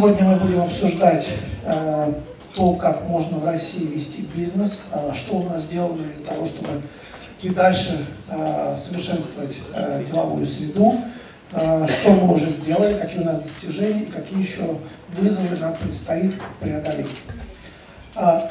Сегодня мы будем обсуждать э, то, как можно в России вести бизнес, э, что у нас сделано для того, чтобы и дальше э, совершенствовать деловую среду, что мы уже сделали, какие у нас достижения какие еще вызовы нам предстоит преодолеть.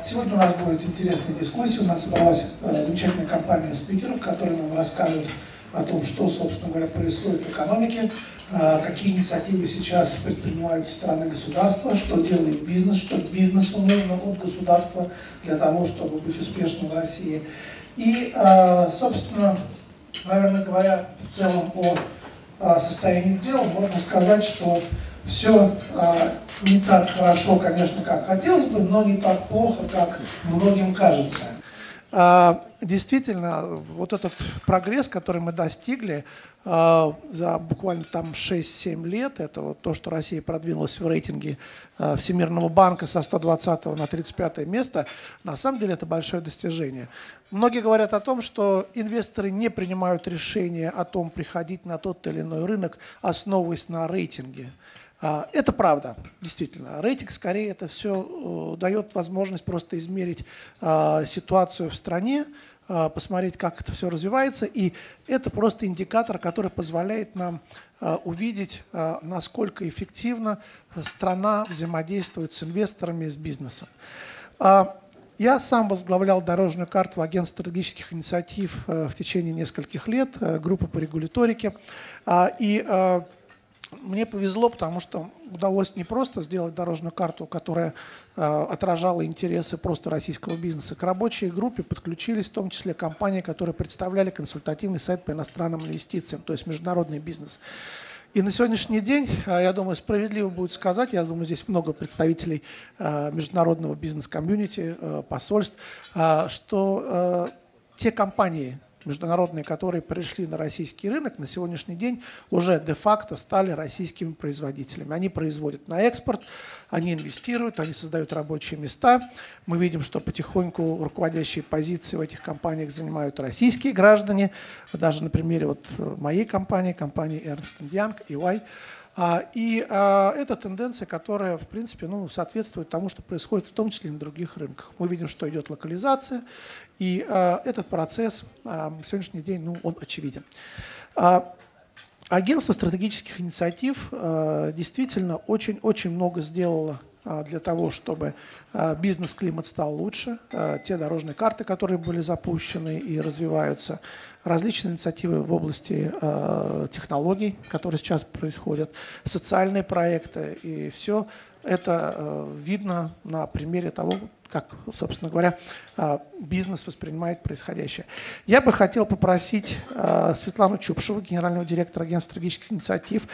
Сегодня у нас будет интересная дискуссия. У нас собралась замечательная компания спикеров, которые нам расскажут о том, что, собственно говоря, происходит в экономике, какие инициативы сейчас предпринимают со стороны государства, что делает бизнес, что бизнесу нужно от государства для того, чтобы быть успешным в России. И, а, собственно, наверное говоря, в целом о а, состоянии дел, можно сказать, что все не так хорошо, конечно, как хотелось бы, но не так плохо, как многим кажется. Действительно, вот этот прогресс, который мы достигли а, за буквально там 6-7 лет, это вот то, что Россия продвинулась в рейтинге а, Всемирного банка со 120 на 35 место, на самом деле это большое достижение. Многие говорят о том, что инвесторы не принимают решения о том, приходить на тот или иной рынок, основываясь на рейтинге. А, это правда, действительно. Рейтинг скорее это все э, дает возможность просто измерить а, ситуацию в стране, а, посмотреть, как это все развивается. И это просто индикатор, который позволяет нам увидеть, насколько эффективно страна взаимодействует с инвесторами и с бизнесом. Я сам возглавлял дорожную карту агентства стратегических инициатив э, в течение нескольких лет, э, группа по регуляторике. И мне повезло, потому что удалось не просто сделать дорожную карту, которая э, отражала интересы просто российского бизнеса. К рабочей группе подключились в том числе компании, которые представляли консультативный сайт по иностранным инвестициям, то есть международный бизнес. И на сегодняшний день, э, я думаю, справедливо будет сказать, я думаю, здесь много представителей э, международного бизнес-комьюнити, э, посольств, что те компании, международные, которые пришли на российский рынок, на сегодняшний день уже де-факто стали российскими производителями. Они производят на экспорт, они инвестируют, они создают рабочие места. Мы видим, что потихоньку руководящие позиции в этих компаниях занимают российские граждане. Даже на примере вот моей компании, компании Ernst Young, EY, и а, это тенденция, которая, в принципе, ну, соответствует тому, что происходит в том числе и на других рынках. Мы видим, что идет локализация, и а, этот процесс на сегодняшний день, ну, он очевиден. Агентство стратегических инициатив действительно очень-очень много сделало для того, чтобы бизнес-климат стал лучше. Те дорожные карты, которые были запущены и развиваются, различные инициативы в области технологий, которые сейчас происходят, социальные проекты и все это видно на примере того, как, собственно говоря, бизнес воспринимает происходящее. Я бы хотел попросить Светлану Чупшеву, генерального директора агентства стратегических инициатив,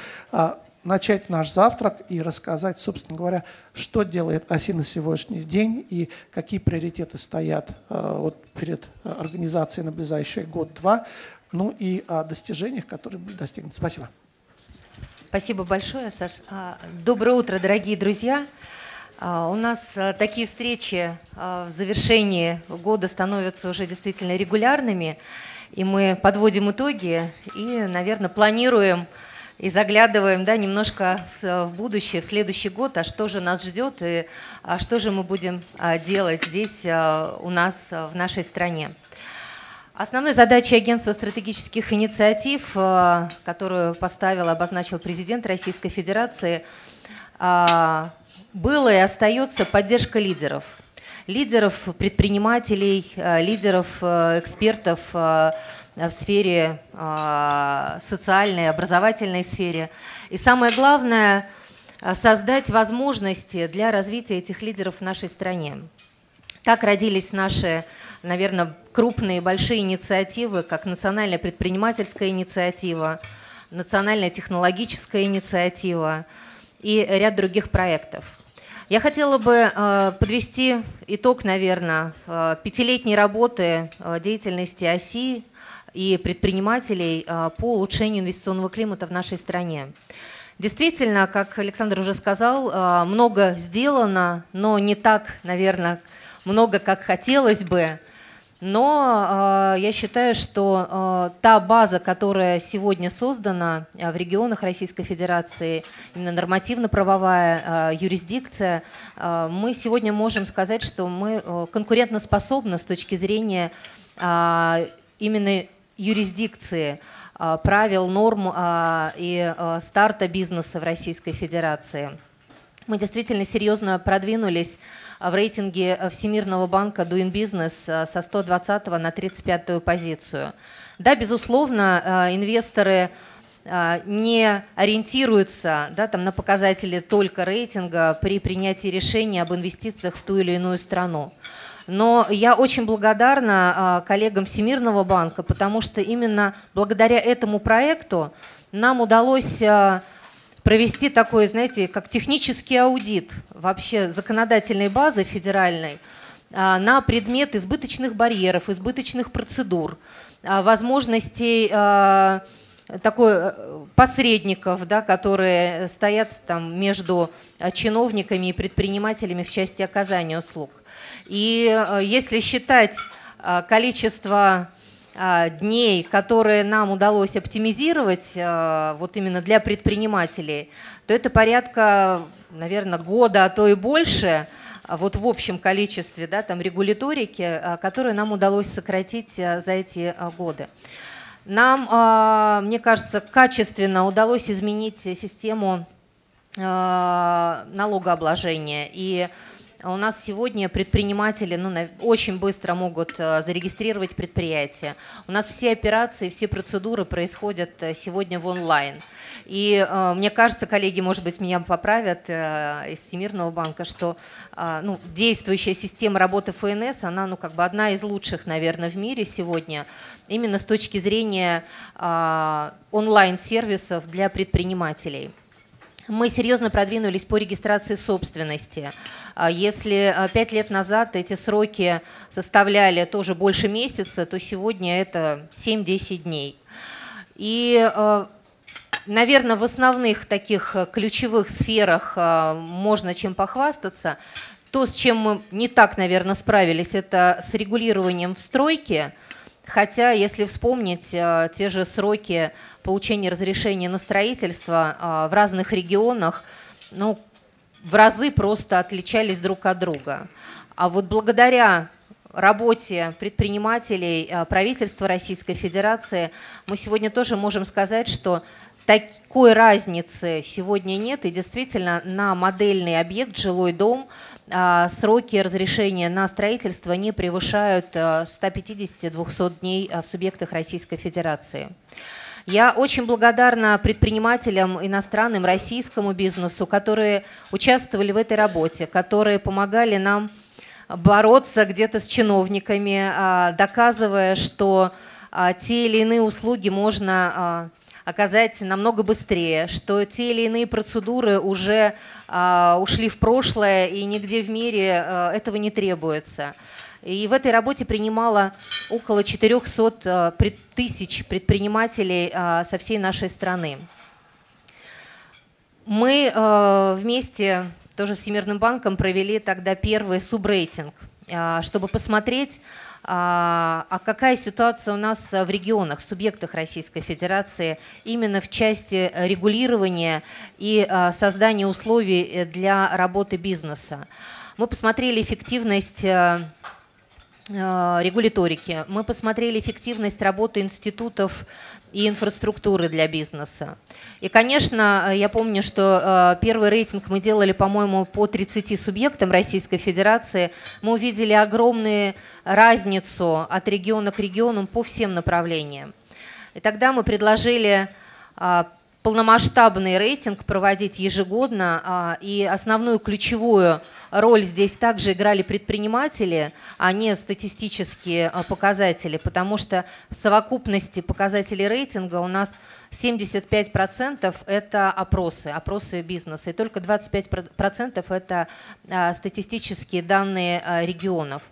начать наш завтрак и рассказать, собственно говоря, что делает ОСИ на сегодняшний день и какие приоритеты стоят э, вот перед организацией на ближайший год-два, ну и о достижениях, которые были достигнуты. Спасибо. Спасибо большое, Саш. А, доброе утро, дорогие друзья. А, у нас а, такие встречи в завершении года становятся уже действительно регулярными, и мы подводим итоги и, наверное, планируем и заглядываем да, немножко в, будущее, в следующий год, а что же нас ждет и а что же мы будем а, делать здесь а, у нас в нашей стране. Основной задачей Агентства стратегических инициатив, которую поставил, обозначил президент Российской Федерации, было и остается поддержка лидеров. Лидеров, предпринимателей, лидеров, экспертов в сфере а, социальной, образовательной сфере. И самое главное а, – создать возможности для развития этих лидеров в нашей стране. Так родились наши, наверное, крупные большие инициативы, как национальная предпринимательская инициатива, национальная технологическая инициатива и ряд других проектов. Я хотела бы э, подвести итог, наверное, пятилетней работы деятельности ОСИ и предпринимателей а, по улучшению инвестиционного климата в нашей стране. Действительно, как Александр уже сказал, а, много сделано, но не так, наверное, много, как хотелось бы. Но э, я считаю, что э, та база, которая сегодня создана э, в регионах Российской Федерации, именно нормативно-правовая э, юрисдикция, э, мы сегодня можем сказать, что мы э, конкурентоспособны с точки зрения э, именно юрисдикции, э, правил, норм э, и э, старта бизнеса в Российской Федерации. Мы действительно серьезно продвинулись в рейтинге Всемирного банка Doing Business со 120 на 35 позицию. Да, безусловно, инвесторы не ориентируются да, там, на показатели только рейтинга при принятии решения об инвестициях в ту или иную страну. Но я очень благодарна коллегам Всемирного банка, потому что именно благодаря этому проекту нам удалось провести такой, знаете, как технический аудит вообще законодательной базы федеральной а, на предмет избыточных барьеров, избыточных процедур, а, возможностей а, такой э, посредников, да, которые стоят там между чиновниками и предпринимателями в части оказания услуг. И э, если считать количество а, дней, которые нам удалось оптимизировать вот именно для предпринимателей, то это порядка, наверное, года, а то и больше, вот в общем количестве да, там регуляторики, которые нам удалось сократить за эти годы. Нам, мне кажется, качественно удалось изменить систему налогообложения. И у нас сегодня предприниматели ну, очень быстро могут э, зарегистрировать предприятие. У нас все операции, все процедуры происходят э, сегодня в онлайн. И э, мне кажется, коллеги, может быть, меня поправят из Всемирного банка, что ну, действующая система работы ФНС, она ну, как бы одна из лучших, наверное, в мире сегодня, именно с точки зрения онлайн-сервисов для предпринимателей. Мы серьезно продвинулись по регистрации собственности. А если а, пять лет назад эти сроки составляли тоже больше месяца, то сегодня это 7-10 дней. И, а, наверное, в основных таких ключевых сферах можно чем похвастаться. То, с чем мы не так, наверное, справились, это с регулированием в стройке – Хотя, если вспомнить э, те же сроки получения разрешения на строительство э, в разных регионах, ну, в разы просто отличались друг от друга. А вот благодаря работе предпринимателей, э, правительства Российской Федерации, мы сегодня тоже можем сказать, что такой разницы сегодня нет. И действительно на модельный объект, жилой дом, а, сроки разрешения на строительство не превышают 150-200 э, дней э, в субъектах Российской Федерации. Я очень благодарна предпринимателям иностранным, российскому бизнесу, которые участвовали в этой работе, которые помогали нам бороться где-то с чиновниками, а, доказывая, что а, те или иные услуги можно оказать намного быстрее, что те или иные процедуры уже э, ушли в прошлое и нигде в мире э, этого не требуется. И в этой работе принимало около 400 э, тысяч предпринимателей со всей нашей страны. Мы вместе тоже с Всемирным банком провели тогда первый субрейтинг, чтобы посмотреть, а, а какая ситуация у нас в регионах, в субъектах Российской Федерации именно в части регулирования и а, создания условий для работы бизнеса? Мы посмотрели эффективность регуляторики, мы посмотрели эффективность работы институтов и инфраструктуры для бизнеса. И, конечно, я помню, что э, первый рейтинг мы делали, по-моему, по 30 субъектам Российской Федерации. Мы увидели огромную разницу от региона к региону по всем направлениям. И тогда мы предложили э, полномасштабный рейтинг проводить ежегодно, и основную ключевую роль здесь также играли предприниматели, а не статистические а, показатели, потому что в совокупности показателей рейтинга у нас 75% это опросы, опросы бизнеса, и только 25% это а, статистические данные регионов.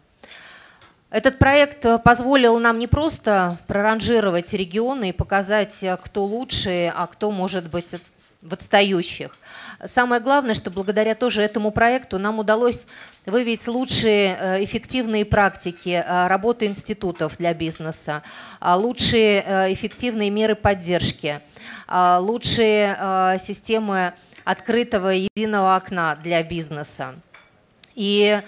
Этот проект позволил нам не просто проранжировать регионы и показать, кто лучше, а кто, может быть, в отстающих. Самое главное, что благодаря тоже этому проекту нам удалось выявить лучшие э, эффективные практики э, работы институтов для бизнеса, а лучшие э, эффективные меры поддержки, а лучшие системы открытого единого окна для бизнеса. И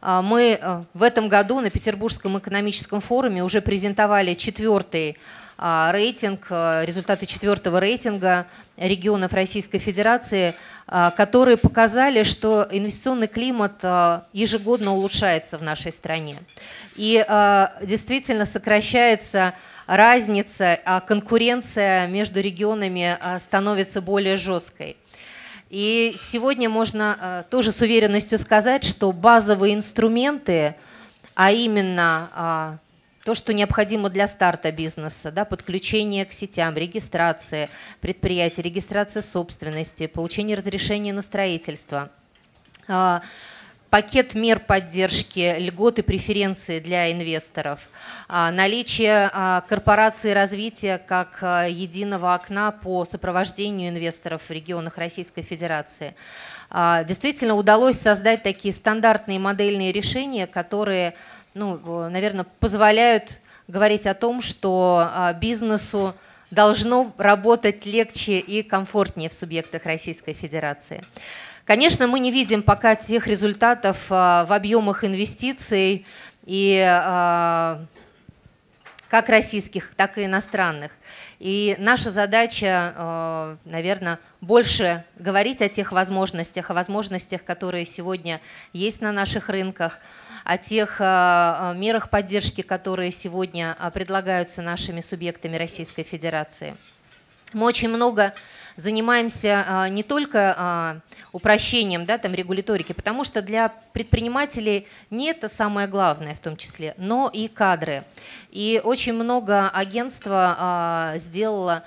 мы в этом году на Петербургском экономическом форуме уже презентовали четвертый рейтинг, а, результаты четвертого рейтинга регионов Российской Федерации, а, которые показали, что инвестиционный климат ежегодно улучшается в нашей стране. И действительно сокращается разница, а конкуренция между регионами становится более жесткой. И сегодня можно тоже с уверенностью сказать, что базовые инструменты, а именно то, что необходимо для старта бизнеса, да, подключение к сетям, регистрация предприятия, регистрация собственности, получение разрешения на строительство, а, пакет мер поддержки, льготы, преференции для инвесторов, а, наличие а, корпорации развития как единого окна по сопровождению инвесторов в регионах Российской Федерации. Действительно удалось создать такие стандартные модельные решения, которые ну, наверное, позволяют говорить о том, что а, бизнесу должно работать легче и комфортнее в субъектах Российской Федерации. Конечно, мы не видим пока тех результатов а, в объемах инвестиций и а, как российских, так и иностранных. И наша задача, наверное, больше говорить о тех возможностях, о возможностях, которые сегодня есть на наших рынках, о тех э, э, мерах поддержки, которые сегодня э, предлагаются нашими субъектами Российской Федерации. Мы очень много занимаемся не только упрощением да, там, регуляторики, потому что для предпринимателей не это самое главное в том числе, но и кадры. И очень много агентства сделало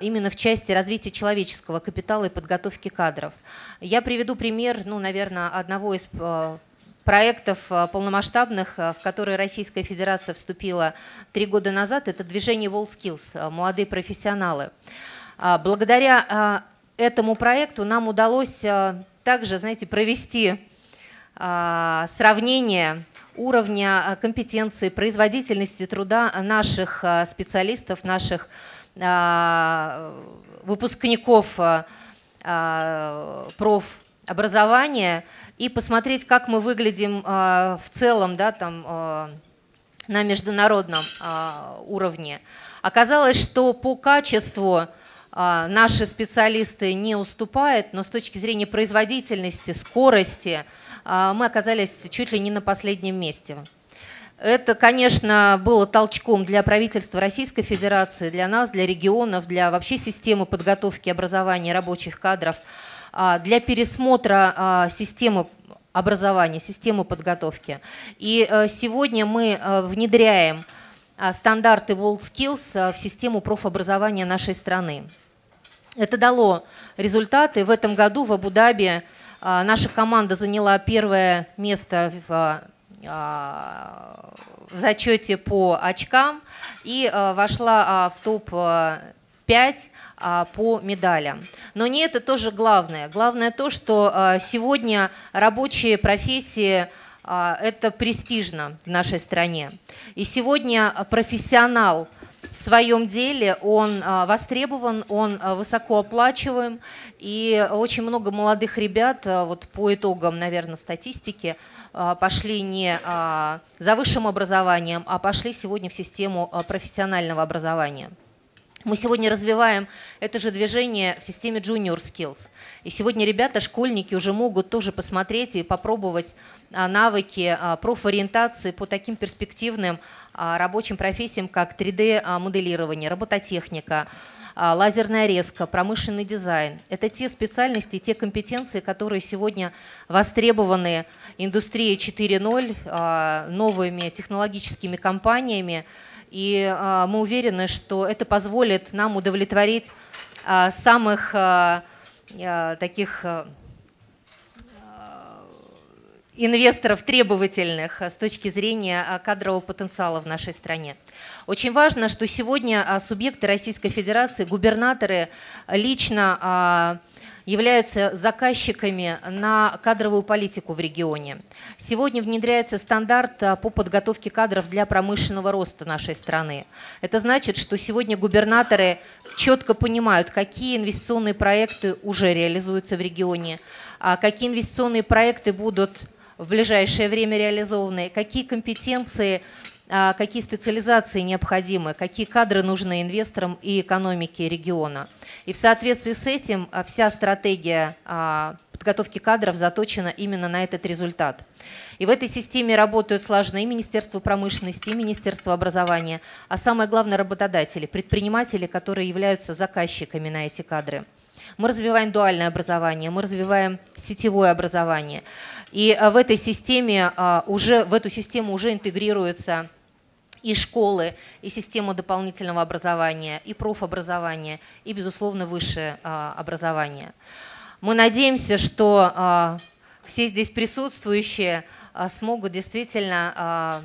именно в части развития человеческого капитала и подготовки кадров. Я приведу пример, ну, наверное, одного из проектов э, полномасштабных, э, в которые Российская Федерация вступила три года назад, это движение WorldSkills, э, молодые профессионалы. А, благодаря этому проекту нам удалось также, знаете, провести сравнение уровня компетенции, производительности труда наших специалистов, наших выпускников профобразования и посмотреть, как мы выглядим э, в целом да, там, э, на международном э, уровне. Оказалось, что по качеству наши специалисты не уступают, но с точки зрения производительности, скорости мы оказались чуть ли не на последнем месте. Это, конечно, было толчком для правительства Российской Федерации, для нас, для регионов, для вообще системы подготовки образования рабочих кадров – а, а, для пересмотра а, системы образования, системы подготовки. И э, сегодня мы э, внедряем а, стандарты World Skills э, в систему профобразования нашей страны. Это дало результаты. В этом году в Абу-Даби наша команда заняла первое место в, в зачете по очкам и вошла в топ 5 а, по медалям. Но не это тоже главное. Главное то, что а, сегодня рабочие профессии а, это престижно в нашей стране. И сегодня профессионал в своем деле, он востребован, он высоко оплачиваем. И очень много молодых ребят, вот по итогам, наверное, статистики, пошли не за высшим образованием, а пошли сегодня в систему профессионального образования. Мы сегодня развиваем это же движение в системе Junior Skills. И сегодня ребята, школьники уже могут тоже посмотреть и попробовать а, навыки а, профориентации по таким перспективным а, рабочим профессиям, как 3D-моделирование, робототехника, лазерная резка, промышленный дизайн. Это те специальности, те компетенции, которые сегодня востребованы индустрией 4.0, новыми технологическими компаниями, и а, мы уверены, что это позволит нам удовлетворить а, самых а, таких инвесторов требовательных с точки зрения кадрового потенциала в нашей стране. Очень важно, что сегодня субъекты Российской Федерации, губернаторы лично являются заказчиками на кадровую политику в регионе. Сегодня внедряется стандарт а, по подготовке кадров для промышленного роста нашей страны. Это значит, что сегодня губернаторы четко понимают, какие инвестиционные проекты уже реализуются в регионе, а какие инвестиционные проекты будут в ближайшее время реализованы, какие компетенции какие специализации необходимы, какие кадры нужны инвесторам и экономике региона. И в соответствии с этим а, вся стратегия а, подготовки кадров заточена именно на этот результат. И в этой системе работают слаженно и Министерство промышленности, и Министерство образования, а самое главное работодатели, предприниматели, которые являются заказчиками на эти кадры. Мы развиваем дуальное образование, мы развиваем сетевое образование. И в этой системе уже, в эту систему уже интегрируется и школы, и систему дополнительного образования, и профобразования, и, безусловно, высшее а, образование. Мы надеемся, что а, все здесь присутствующие а, смогут действительно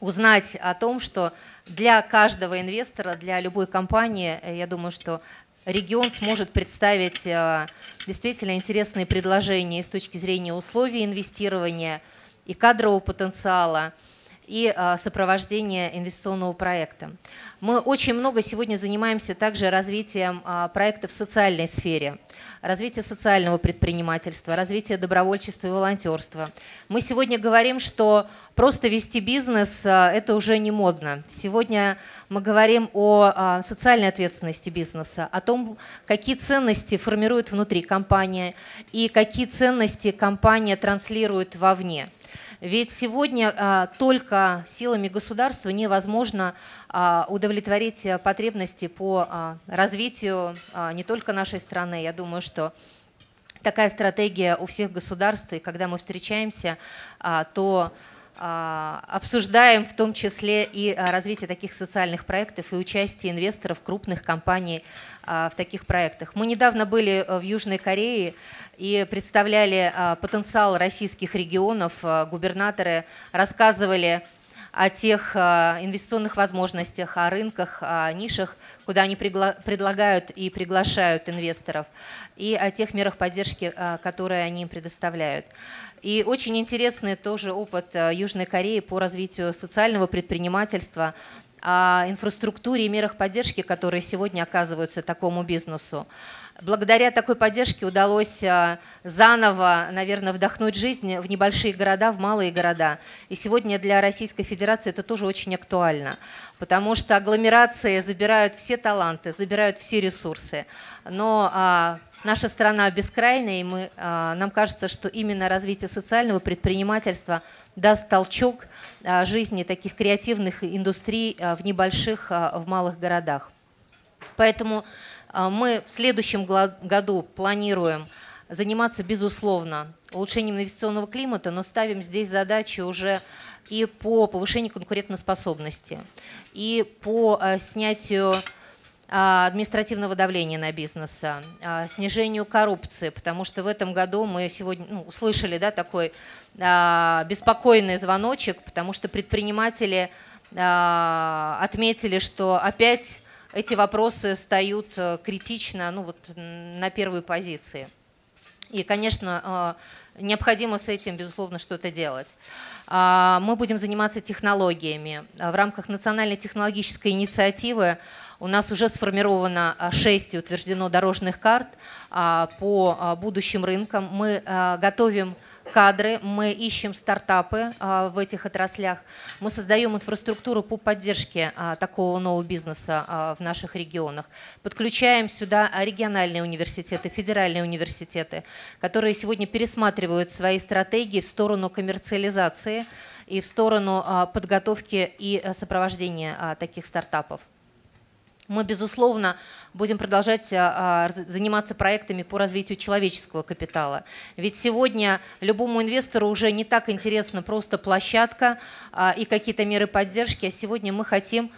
узнать о том, что для каждого инвестора, для любой компании, э, я думаю, что регион сможет представить действительно интересные предложения с точки зрения условий инвестирования и кадрового потенциала, и а, сопровождение инвестиционного проекта. Мы очень много сегодня занимаемся также развитием а, проектов в социальной сфере, развитие социального предпринимательства, развитие добровольчества и волонтерства. Мы сегодня говорим, что просто вести бизнес а, – это уже не модно. Сегодня мы говорим о социальной ответственности бизнеса, о том, какие ценности формирует внутри компания и какие ценности компания транслирует вовне. Ведь сегодня а, только силами государства невозможно а, удовлетворить потребности по а, развитию не только нашей страны. Я думаю, что такая стратегия у всех государств, и когда мы встречаемся, то обсуждаем в том числе и а, развитие таких социальных проектов и участие инвесторов крупных компаний а, в таких проектах. Мы недавно были в Южной Корее, и представляли а, потенциал российских регионов. А, губернаторы рассказывали о тех а, инвестиционных возможностях, о рынках, о нишах, куда они предлагают и приглашают инвесторов, и о тех мерах поддержки, которые они им предоставляют. И очень интересный тоже опыт Южной Кореи по развитию социального предпринимательства, инфраструктуре и мерах поддержки, которые сегодня оказываются такому бизнесу. Благодаря такой поддержке удалось а, заново, наверное, вдохнуть жизнь в небольшие города, в малые города. И сегодня для Российской Федерации это тоже очень актуально, потому что агломерации забирают все таланты, забирают все ресурсы. Но а, наша страна бескрайная, и мы, а, нам кажется, что именно развитие социального предпринимательства даст толчок а, жизни таких креативных индустрий а, в небольших, в малых городах. Поэтому мы в следующем году планируем заниматься, безусловно, улучшением инвестиционного климата, но ставим здесь задачи уже и по повышению конкурентоспособности, и по снятию административного давления на бизнес, снижению коррупции, потому что в этом году мы сегодня ну, услышали да, такой беспокойный звоночек, потому что предприниматели отметили, что опять эти вопросы встают э, критично ну, вот, на первой позиции. И, конечно, э, необходимо с этим, безусловно, что-то делать. А, мы будем заниматься технологиями. В рамках национальной технологической инициативы у нас уже сформировано 6 и утверждено дорожных карт а, по а, будущим рынкам. Мы готовим кадры, мы ищем стартапы а, в этих отраслях, мы создаем инфраструктуру по поддержке а, такого нового бизнеса а, в наших регионах, подключаем сюда региональные университеты, федеральные университеты, которые сегодня пересматривают свои стратегии в сторону коммерциализации и в сторону подготовки и сопровождения таких стартапов. Мы, безусловно, будем продолжать а, а, заниматься проектами по развитию человеческого капитала. Ведь сегодня любому инвестору уже не так интересна просто площадка а, и какие-то меры поддержки, а сегодня мы хотим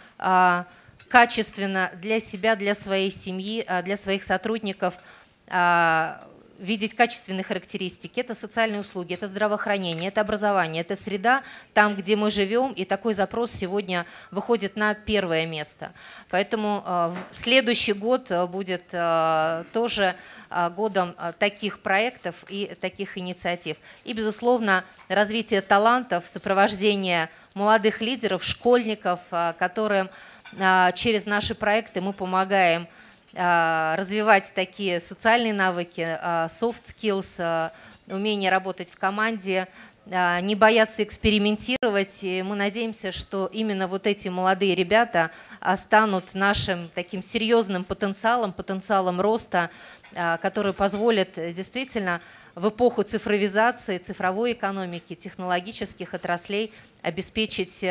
качественно для себя, для своей семьи, для своих сотрудников видеть качественные характеристики. Это социальные услуги, это здравоохранение, это образование, это среда, там, где мы живем, и такой запрос сегодня выходит на первое место. Поэтому э, следующий год э, будет э, тоже годом таких проектов и таких инициатив. И, безусловно, развитие талантов, сопровождение молодых лидеров, школьников, которым через наши проекты мы помогаем развивать такие социальные навыки, а, soft skills, а, умение работать в команде, не бояться экспериментировать. И мы надеемся, что именно вот эти молодые ребята станут нашим таким серьезным потенциалом, потенциалом роста, который позволит действительно в эпоху цифровизации, цифровой экономики, технологических отраслей обеспечить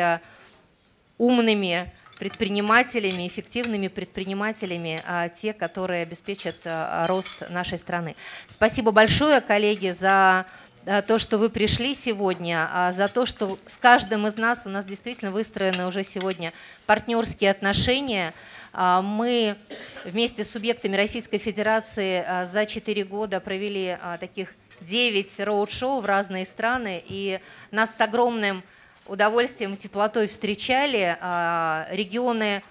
умными предпринимателями, эффективными предпринимателями, а, те, которые обеспечат а, рост нашей страны. Спасибо большое, коллеги, за а, то, что вы пришли сегодня, за то, что с каждым из нас у нас действительно выстроены уже сегодня партнерские отношения. Мы вместе с субъектами Российской Федерации за 4 года провели таких 9 роуд-шоу в разные страны, и нас с огромным удовольствием и теплотой встречали. А, регионы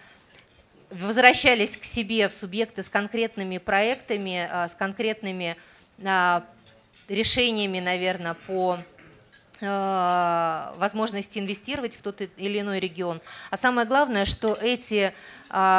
возвращались к себе в субъекты с конкретными проектами, а, с конкретными а, решениями, наверное, по возможности инвестировать в тот или иной регион. А самое главное, что эти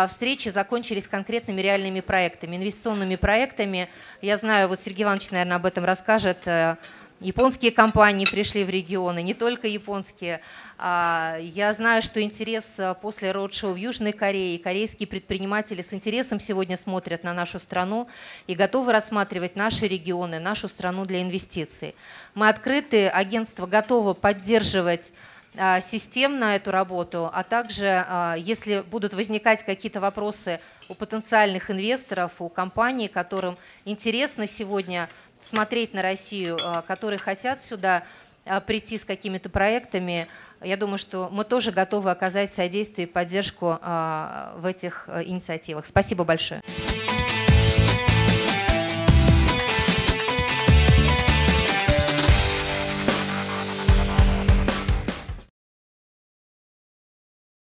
встречи закончились конкретными реальными проектами, инвестиционными проектами. Я знаю, вот Сергей Иванович, наверное, об этом расскажет, э, Японские компании пришли в регионы, не только японские. А, я знаю, что интерес а, после роуд-шоу в Южной Корее, корейские предприниматели с интересом сегодня смотрят на нашу страну и готовы рассматривать наши регионы, нашу страну для инвестиций. Мы открыты, агентство готово поддерживать а, системно эту работу, а также, если будут возникать какие-то вопросы у потенциальных инвесторов, у компаний, которым интересно сегодня смотреть на Россию, а, которые хотят сюда а, прийти с какими-то проектами, я думаю, что мы тоже готовы оказать содействие и поддержку а, в этих инициативах. Спасибо большое.